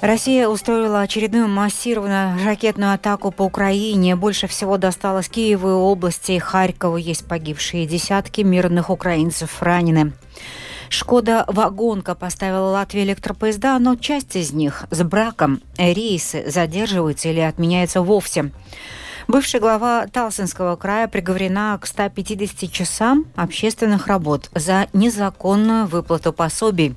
Россия устроила очередную массированную ракетную атаку по Украине. Больше всего досталось Киеву и области и Харькову. Есть погибшие десятки мирных украинцев ранены. Шкода «Вагонка» поставила Латвии электропоезда, но часть из них с браком. Рейсы задерживаются или отменяются вовсе. Бывшая глава Талсинского края приговорена к 150 часам общественных работ за незаконную выплату пособий.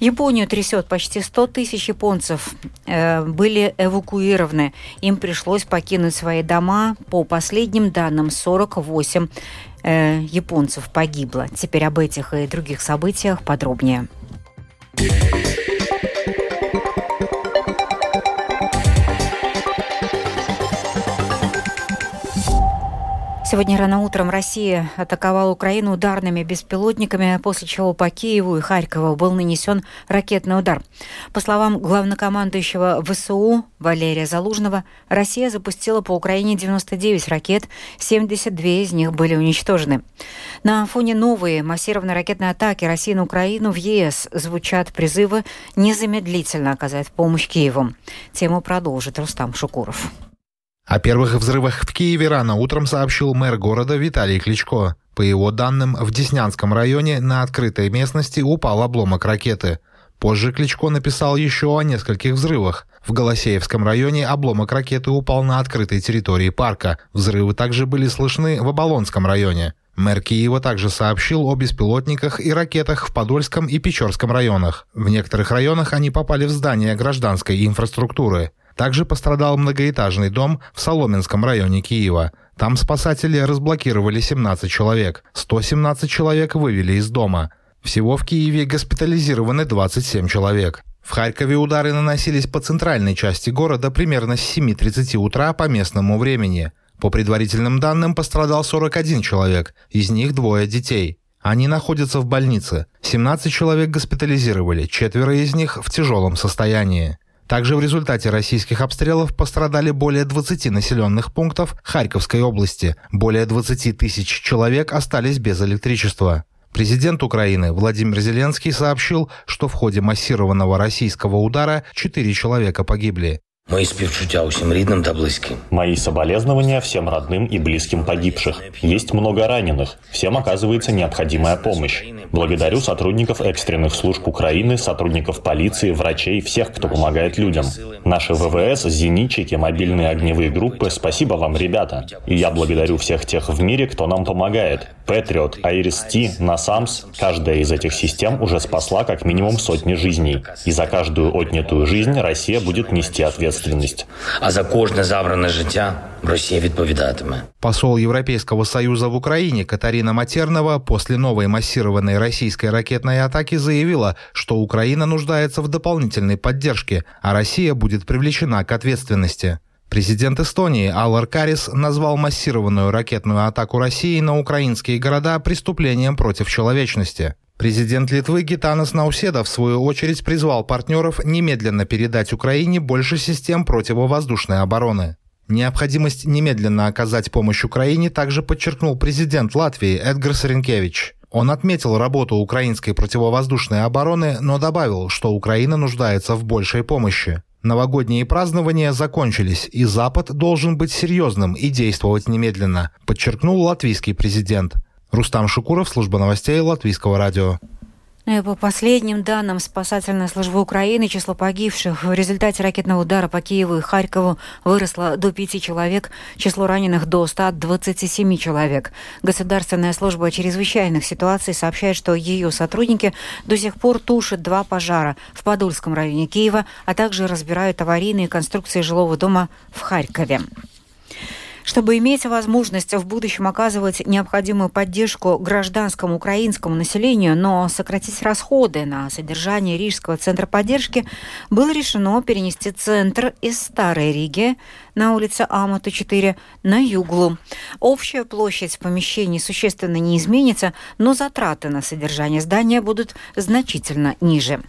Японию трясет почти 100 тысяч японцев э, были эвакуированы. Им пришлось покинуть свои дома. По последним данным, 48 э, японцев погибло. Теперь об этих и других событиях подробнее. Сегодня рано утром Россия атаковала Украину ударными беспилотниками, после чего по Киеву и Харькову был нанесен ракетный удар. По словам главнокомандующего ВСУ Валерия Залужного, Россия запустила по Украине 99 ракет, 72 из них были уничтожены. На фоне новой массированной ракетной атаки России на Украину в ЕС звучат призывы незамедлительно оказать помощь Киеву. Тему продолжит Рустам Шукуров. О первых взрывах в Киеве рано утром сообщил мэр города Виталий Кличко. По его данным, в Деснянском районе на открытой местности упал обломок ракеты. Позже Кличко написал еще о нескольких взрывах. В Голосеевском районе обломок ракеты упал на открытой территории парка. Взрывы также были слышны в Оболонском районе. Мэр Киева также сообщил о беспилотниках и ракетах в Подольском и Печорском районах. В некоторых районах они попали в здания гражданской инфраструктуры. Также пострадал многоэтажный дом в Соломенском районе Киева. Там спасатели разблокировали 17 человек. 117 человек вывели из дома. Всего в Киеве госпитализированы 27 человек. В Харькове удары наносились по центральной части города примерно с 7.30 утра по местному времени. По предварительным данным пострадал 41 человек, из них двое детей. Они находятся в больнице. 17 человек госпитализировали, четверо из них в тяжелом состоянии. Также в результате российских обстрелов пострадали более 20 населенных пунктов Харьковской области. Более 20 тысяч человек остались без электричества. Президент Украины Владимир Зеленский сообщил, что в ходе массированного российского удара 4 человека погибли. Мои співчуття усім рідним та близьким. Мои соболезнования всем родным и близким погибших. Есть много раненых. Всем оказывается необходимая помощь. Благодарю сотрудников экстренных служб Украины, сотрудников полиции, врачей, всех, кто помогает людям. Наши ВВС, зенитчики, мобильные огневые группы, спасибо вам, ребята. И я благодарю всех тех в мире, кто нам помогает. Патриот, Айрис-Ти, Насамс, каждая из этих систем уже спасла как минимум сотни жизней. И за каждую отнятую жизнь Россия будет нести ответственность ответственность. А за кожне забране життя Росія відповідатиме. Посол Европейского Союза в Украине Катарина Матернова после новой массированной российской ракетной атаки заявила, что Украина нуждается в дополнительной поддержке, а Россия будет привлечена к ответственности. Президент Эстонии Аллар Карис назвал массированную ракетную атаку России на украинские города преступлением против человечности. Президент Литвы Гитанас Науседа в свою очередь призвал партнеров немедленно передать Украине больше систем противовоздушной обороны. Необходимость немедленно оказать помощь Украине также подчеркнул президент Латвии Эдгар Саренкевич. Он отметил работу украинской противовоздушной обороны, но добавил, что Украина нуждается в большей помощи. Новогодние празднования закончились, и Запад должен быть серьезным и действовать немедленно, подчеркнул латвийский президент. Рустам Шукуров, служба новостей Латвийского радио. Ну по последним данным спасательной службы Украины, число погибших в результате ракетного удара по Киеву и Харькову выросло до пяти человек, число раненых до 127 человек. Государственная служба чрезвычайных ситуаций сообщает, что ее сотрудники до сих пор тушат два пожара в Подольском районе Киева, а также разбирают аварийные конструкции жилого дома в Харькове. Чтобы иметь возможность в будущем оказывать необходимую поддержку гражданскому украинскому населению, но сократить расходы на содержание Рижского центра поддержки, было решено перенести центр из Старой Риги на улице Амата 4 на Юглу. Общая площадь помещений существенно не изменится, но затраты на содержание здания будут значительно ниже.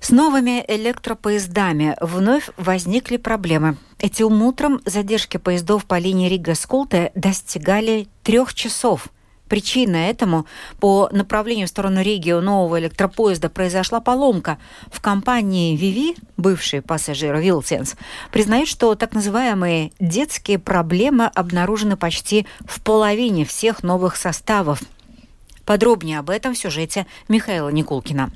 С новыми электропоездами вновь возникли проблемы. Этим утром задержки поездов по линии Рига-Сколте достигали трех часов. Причиной этому по направлению в сторону Риги у нового электропоезда произошла поломка. В компании Vivi, бывший пассажир Вилсенс, признают, что так называемые детские проблемы обнаружены почти в половине всех новых составов. Подробнее об этом в сюжете Михаила Никулкина.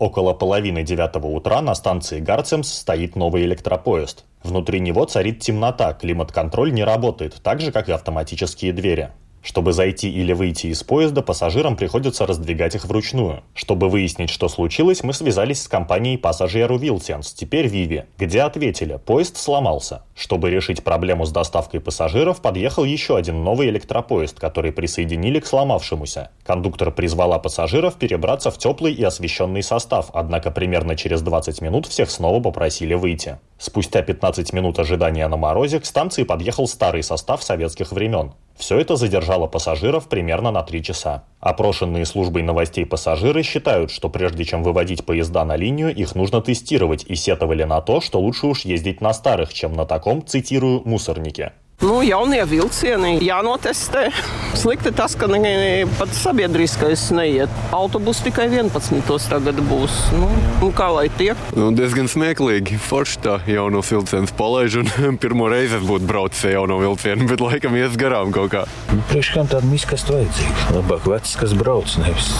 Около половины девятого утра на станции Гарцемс стоит новый электропоезд. Внутри него царит темнота, климат-контроль не работает, так же, как и автоматические двери. Чтобы зайти или выйти из поезда, пассажирам приходится раздвигать их вручную. Чтобы выяснить, что случилось, мы связались с компанией пассажиру Вилсенс, теперь Виви, где ответили, поезд сломался. Чтобы решить проблему с доставкой пассажиров, подъехал еще один новый электропоезд, который присоединили к сломавшемуся. Кондуктор призвала пассажиров перебраться в теплый и освещенный состав, однако примерно через 20 минут всех снова попросили выйти. Спустя 15 минут ожидания на морозе к станции подъехал старый состав советских времен. Все это задержало пассажиров примерно на 3 часа. Опрошенные службой новостей пассажиры считают, что прежде чем выводить поезда на линию, их нужно тестировать и сетовали на то, что лучше уж ездить на старых, чем на таком, цитирую, мусорнике. Nu, jaunie vilcieni jānotestē. Slikti tas, ka ne, pat sabiedriskais neiet. Autobus tikai 11. tagad būs. Nu, nu, kā lai tiek? Nu, diezgan smieklīgi. Forši tā jauno vilcienu palaiž. Un pirmo reizi es būtu braucis ar jauno vilcienu, bet laikam ies garām kaut kā. Nu, Priekš kam tāda miskasta vajadzīga? Labāk vecs, kas brauc, nevis.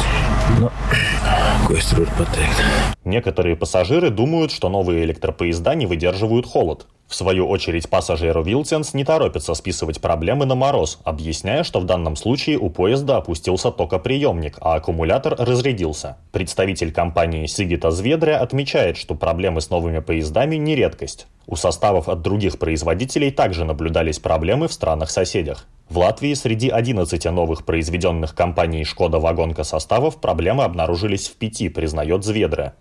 Nu, ko es tur varu pateikt? Некоторые пассажиры думают, что новые электропоезда не выдерживают холод. В свою очередь пассажиру Вилсенс не торопится списывать проблемы на мороз, объясняя, что в данном случае у поезда опустился токоприемник, а аккумулятор разрядился. Представитель компании Сигита Зведря отмечает, что проблемы с новыми поездами не редкость. У составов от других производителей также наблюдались проблемы в странах-соседях. В Латвии среди 11 новых произведенных компанией «Шкода Вагонка» составов проблемы обнаружились в пяти, признает Зведра.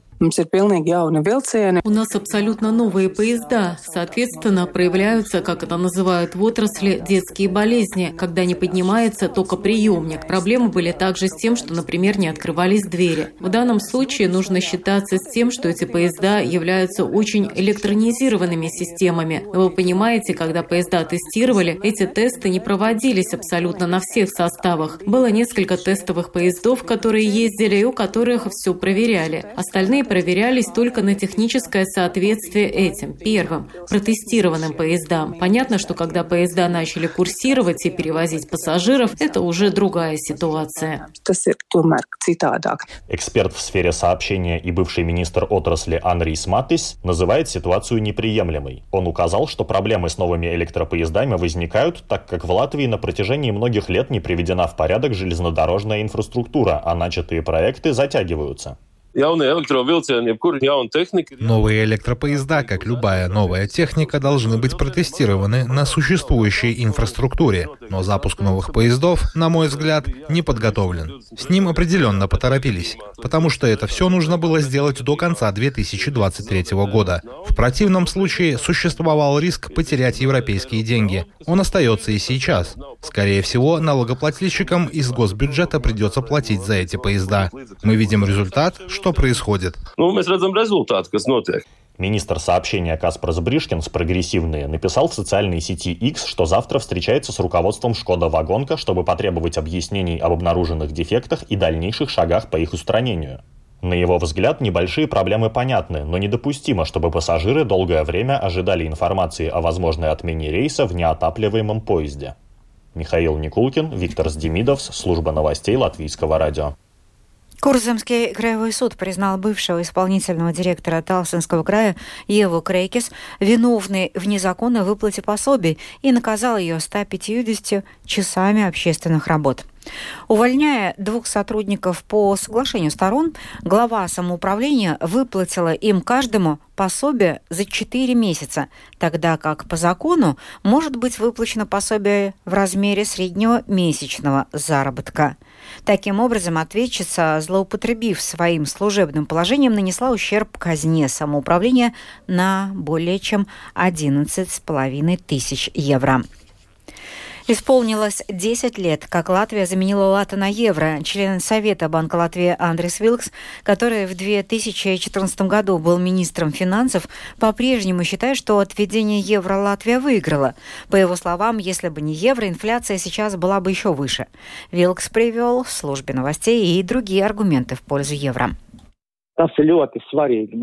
У нас абсолютно новые поезда. Соответственно, проявляются, как это называют в отрасли, детские болезни, когда не поднимается токоприемник. Проблемы были также с тем, что, например, не открывались двери. В данном случае нужно считаться с тем, что эти поезда являются очень электронизированными системами. Вы понимаете, когда поезда тестировали, эти тесты не проводились абсолютно на всех составах. Было несколько тестовых поездов, которые ездили и у которых все проверяли. Остальные проверялись только на техническое соответствие этим, первым, протестированным поездам. Понятно, что когда поезда начали курсировать и перевозить пассажиров, это уже другая ситуация. Эксперт в сфере сообщения и бывший министр отрасли Анрис Матис называет ситуацию неприемлемой. Он указал, что проблемы с новыми электропоездами возникают, так как в Латвии на протяжении многих лет не приведена в порядок железнодорожная инфраструктура, а начатые проекты затягиваются. Новые электропоезда, как любая новая техника, должны быть протестированы на существующей инфраструктуре. Но запуск новых поездов, на мой взгляд, не подготовлен. С ним определенно поторопились, потому что это все нужно было сделать до конца 2023 года. В противном случае существовал риск потерять европейские деньги. Он остается и сейчас. Скорее всего, налогоплательщикам из госбюджета придется платить за эти поезда. Мы видим результат, что происходит. Ну, мы рedzam результат, kas notiek. Министр сообщения Каспарс Бришкинс, прогрессивные, написал в социальной сети X, что завтра встречается с руководством Шкода Вагонка, чтобы потребовать объяснений об обнаруженных дефектах и дальнейших шагах по их устранению. На его взгляд, небольшие проблемы понятны, но недопустимо, чтобы пассажиры долгое время ожидали информации о возможной отмене рейса в неотапливаемом поезде. Михаил Никулкин, Виктор Сдемидовс, служба новостей Латвийского радио. Курзамский краевой суд признал бывшего исполнительного директора Талсинского края Еву Крейкис виновной в незаконной выплате пособий и наказал ее 150 часами общественных работ. Увольняя двух сотрудников по соглашению сторон, глава самоуправления выплатила им каждому пособие за 4 месяца, тогда как по закону может быть выплачено пособие в размере среднего месячного заработка. Таким образом, ответчица, злоупотребив своим служебным положением, нанесла ущерб казне самоуправления на более чем 11,5 тысяч евро. Исполнилось 10 лет, как Латвия заменила лата на евро. Член Совета Банка Латвии Андрес Вилкс, который в 2014 году был министром финансов, по-прежнему считает, что от введения евро Латвия выиграла. По его словам, если бы не евро, инфляция сейчас была бы еще выше. Вилкс привел в службе новостей и другие аргументы в пользу евро. Tas ir ļoti svarīgi,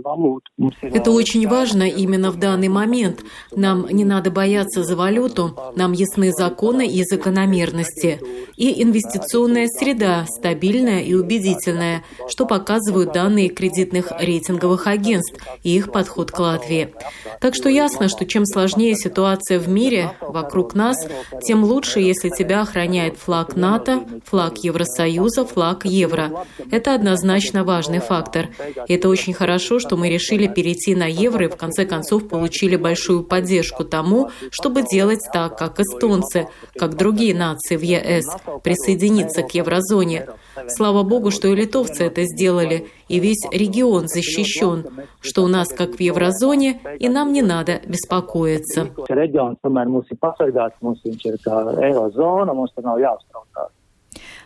валюту. Это очень важно именно в данный момент. Нам не надо бояться за валюту, нам ясны законы и закономерности. И инвестиционная среда стабильная и убедительная, что показывают данные кредитных рейтинговых агентств и их подход к Латвии. Так что ясно, что чем сложнее ситуация в мире вокруг нас, тем лучше, если тебя охраняет флаг НАТО, флаг Евросоюза, флаг евро. Это однозначно важный фактор. И это очень хорошо, что мы решили перейти на евро и в конце концов получили большую поддержку тому, чтобы делать так, как эстонцы, как другие нации в ЕС, присоединиться к еврозоне. Слава богу, что и литовцы это сделали, и весь регион защищен, что у нас как в еврозоне, и нам не надо беспокоиться.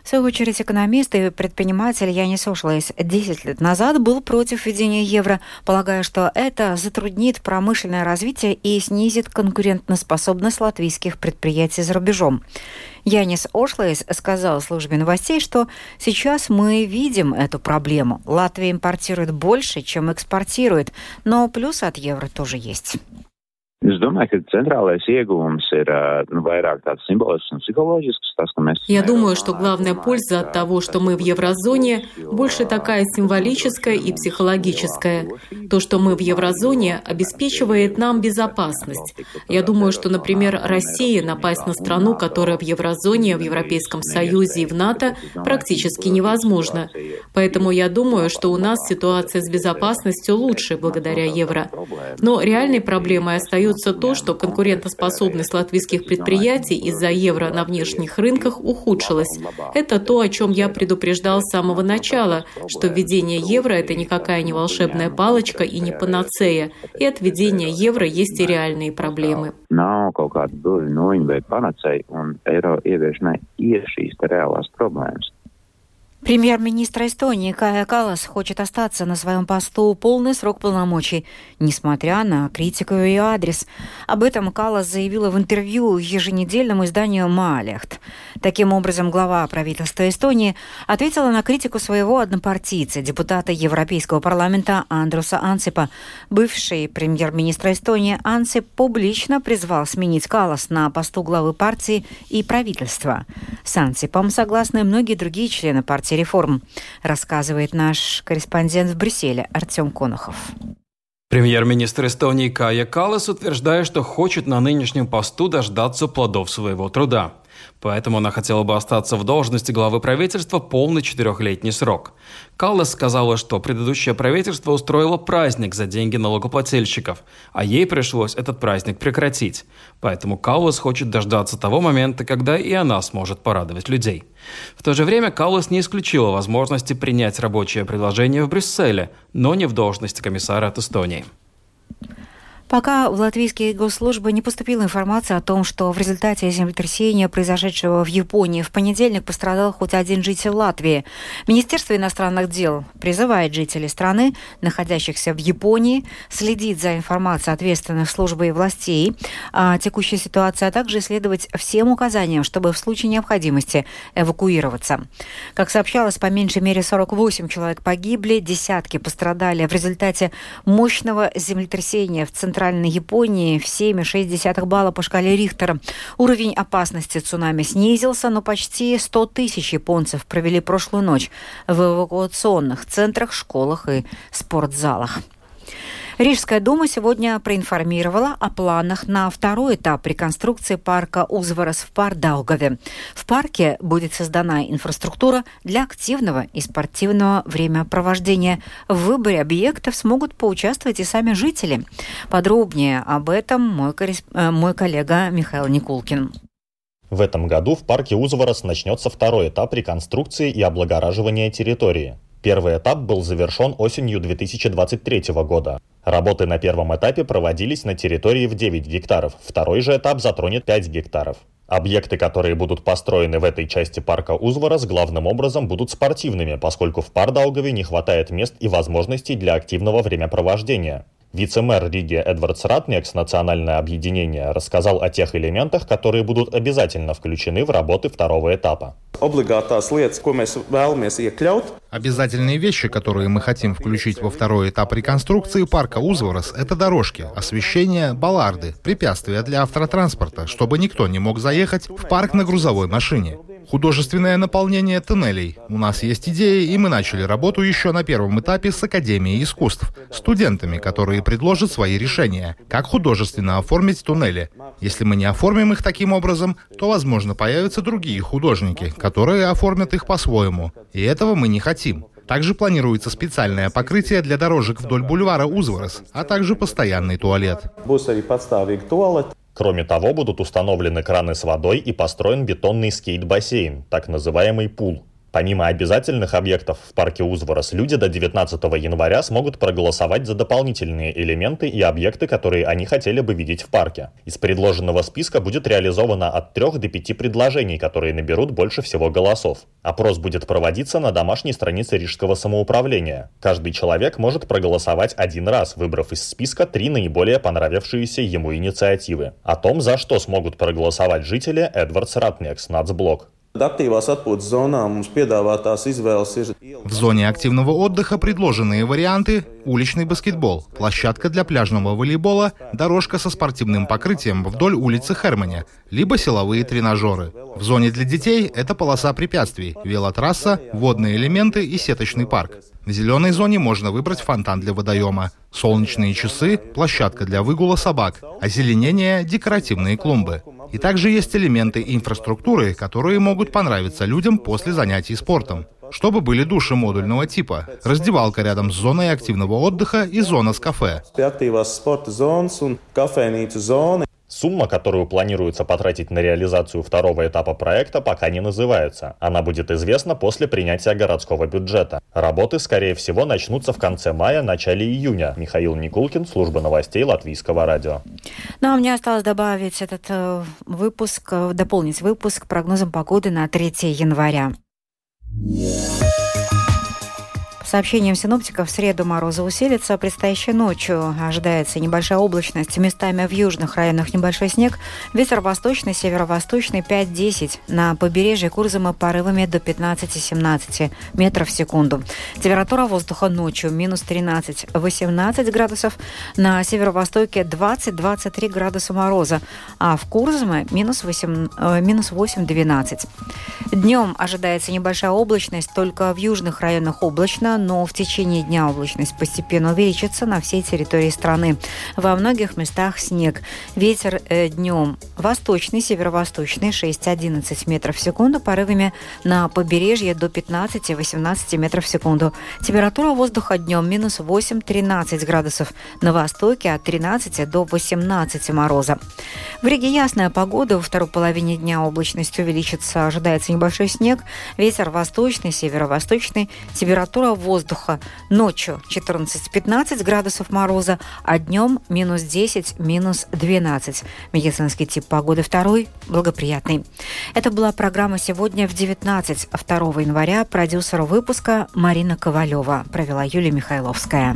В свою очередь, экономист и предприниматель Янис Ошлайс 10 лет назад был против введения евро, полагая, что это затруднит промышленное развитие и снизит конкурентоспособность латвийских предприятий за рубежом. Янис Ошлайс сказал службе новостей, что сейчас мы видим эту проблему. Латвия импортирует больше, чем экспортирует, но плюс от евро тоже есть. Es domāju, ka центральный iegūms ir nu, vairāk tāds simbolisks un psихологический. Tas, ka mēs... Я думаю, что главная польза от того, что мы в еврозоне, больше такая символическая и психологическая. То, что мы в еврозоне, обеспечивает нам безопасность. Я думаю, что, например, России напасть на страну, которая в еврозоне, в Европейском Союзе и в НАТО, практически невозможно. Поэтому я думаю, что у нас ситуация с безопасностью лучше благодаря евро. Но реальной проблемой остается остается то, что конкурентоспособность латвийских предприятий из-за евро на внешних рынках ухудшилась. Это то, о чем я предупреждал с самого начала, что введение евро – это никакая не волшебная палочка и не панацея, и от введения евро есть и реальные проблемы. Nav kaut kāda reālās problēmas. Премьер-министр Эстонии Кая Калас хочет остаться на своем посту полный срок полномочий, несмотря на критику ее адрес. Об этом Калас заявила в интервью еженедельному изданию «Маалехт». Таким образом, глава правительства Эстонии ответила на критику своего однопартийца, депутата Европейского парламента Андруса Ансипа. Бывший премьер-министр Эстонии Ансип публично призвал сменить Калас на посту главы партии и правительства. С Ансипом согласны многие другие члены партии реформ, рассказывает наш корреспондент в Брюсселе Артем Конохов. Премьер-министр Эстонии Кая Калас утверждает, что хочет на нынешнем посту дождаться плодов своего труда. Поэтому она хотела бы остаться в должности главы правительства полный четырехлетний срок. Каллас сказала, что предыдущее правительство устроило праздник за деньги налогоплательщиков, а ей пришлось этот праздник прекратить. Поэтому Каллас хочет дождаться того момента, когда и она сможет порадовать людей. В то же время Каллас не исключила возможности принять рабочее предложение в Брюсселе, но не в должности комиссара от Эстонии. Пока в латвийские госслужбы не поступила информация о том, что в результате землетрясения, произошедшего в Японии, в понедельник пострадал хоть один житель Латвии. Министерство иностранных дел призывает жителей страны, находящихся в Японии, следить за информацией ответственных служб и властей о текущей ситуации, а также следовать всем указаниям, чтобы в случае необходимости эвакуироваться. Как сообщалось, по меньшей мере 48 человек погибли, десятки пострадали в результате мощного землетрясения в центре центральной Японии в 7,6 балла по шкале Рихтера. Уровень опасности цунами снизился, но почти 100 тысяч японцев провели прошлую ночь в эвакуационных центрах, школах и спортзалах. Рижская дума сегодня проинформировала о планах на второй этап реконструкции парка Узварас в Пардаугове. В парке будет создана инфраструктура для активного и спортивного времяпровождения. В выборе объектов смогут поучаствовать и сами жители. Подробнее об этом мой, корресп... Э, мой коллега Михаил Никулкин. В этом году в парке Узварас начнется второй этап реконструкции и облагораживания территории. Первый этап был завершен осенью 2023 года. Работы на первом этапе проводились на территории в 9 гектаров, второй же этап затронет 5 гектаров. Объекты, которые будут построены в этой части парка Узварас, главным образом будут спортивными, поскольку в Пардаугаве не хватает мест и возможностей для активного времяпровождения. Вице-мэр Риги Эдвард Ратнекс «Национальное объединение» рассказал о тех элементах, которые будут обязательно включены в работы второго этапа. Обязательные вещи, которые мы хотим включить во второй этап реконструкции парка Узварас, это дорожки, освещение, балларды, препятствия для автотранспорта, чтобы никто не мог заехать в парк на грузовой машине. Художественное наполнение туннелей. У нас есть идеи, и мы начали работу еще на первом этапе с Академией искусств, студентами, которые предложат свои решения, как художественно оформить туннели. Если мы не оформим их таким образом, то, возможно, появятся другие художники, которые оформят их по-своему. И этого мы не хотим. Также планируется специальное покрытие для дорожек вдоль бульвара Узварас, а также постоянный туалет. Кроме того, будут установлены краны с водой и построен бетонный скейт-бассейн, так называемый пул. Помимо обязательных объектов в парке Узварас, люди до 19 января смогут проголосовать за дополнительные элементы и объекты, которые они хотели бы видеть в парке. Из предложенного списка будет реализовано от 3 до 5 предложений, которые наберут больше всего голосов. Опрос будет проводиться на домашней странице Рижского самоуправления. Каждый человек может проголосовать один раз, выбрав из списка три наиболее понравившиеся ему инициативы. О том, за что смогут проголосовать жители, Эдвардс Ратниекс, Нацблок. В зоне активного отдыха предложенные варианты – уличный баскетбол, площадка для пляжного волейбола, дорожка со спортивным покрытием вдоль улицы Херманя, либо силовые тренажеры. В зоне для детей – это полоса препятствий, велотрасса, водные элементы и сеточный парк. В зеленой зоне можно выбрать фонтан для водоема, солнечные часы, площадка для выгула собак, озеленение, декоративные клумбы. И также есть элементы инфраструктуры, которые могут понравиться людям после занятий спортом. Чтобы были души модульного типа, раздевалка рядом с зоной активного отдыха и зона с кафе. Сумма, которую планируется потратить на реализацию второго этапа проекта, пока не называется. Она будет известна после принятия городского бюджета. Работы, скорее всего, начнутся в конце мая, начале июня. Михаил Никулкин, служба новостей Латвийского радио. Ну, а мне осталось добавить этот э, выпуск, э, дополнить выпуск прогнозом погоды на 3 января. Сообщениям синоптиков, в среду морозы усилятся. Предстоящей ночью ожидается небольшая облачность. Местами в южных районах небольшой снег. Ветер восточный, северо-восточный 5-10. На побережье Курзама порывами до 15-17 метров в секунду. Температура воздуха ночью минус 13-18 градусов. На северо-востоке 20-23 градуса мороза. А в Курзаме минус 8-12. Минус 8 Днем ожидается небольшая облачность, только в южных районах облачно, но в течение дня облачность постепенно увеличится на всей территории страны. Во многих местах снег. Ветер э, днем восточный, северо-восточный 6-11 метров в секунду, порывами на побережье до 15-18 метров в секунду. Температура воздуха днем минус 8-13 градусов. На востоке от 13 до 18 мороза. В Риге ясная погода. Во второй половине дня облачность увеличится. Ожидается небольшой снег. Ветер восточный, северо-восточный. Температура воздуха ночью 14-15 градусов мороза, а днем минус 10, минус 12. Медицинский тип погоды второй благоприятный. Это была программа «Сегодня в 19». 2 января продюсер выпуска Марина Ковалева. Провела Юлия Михайловская.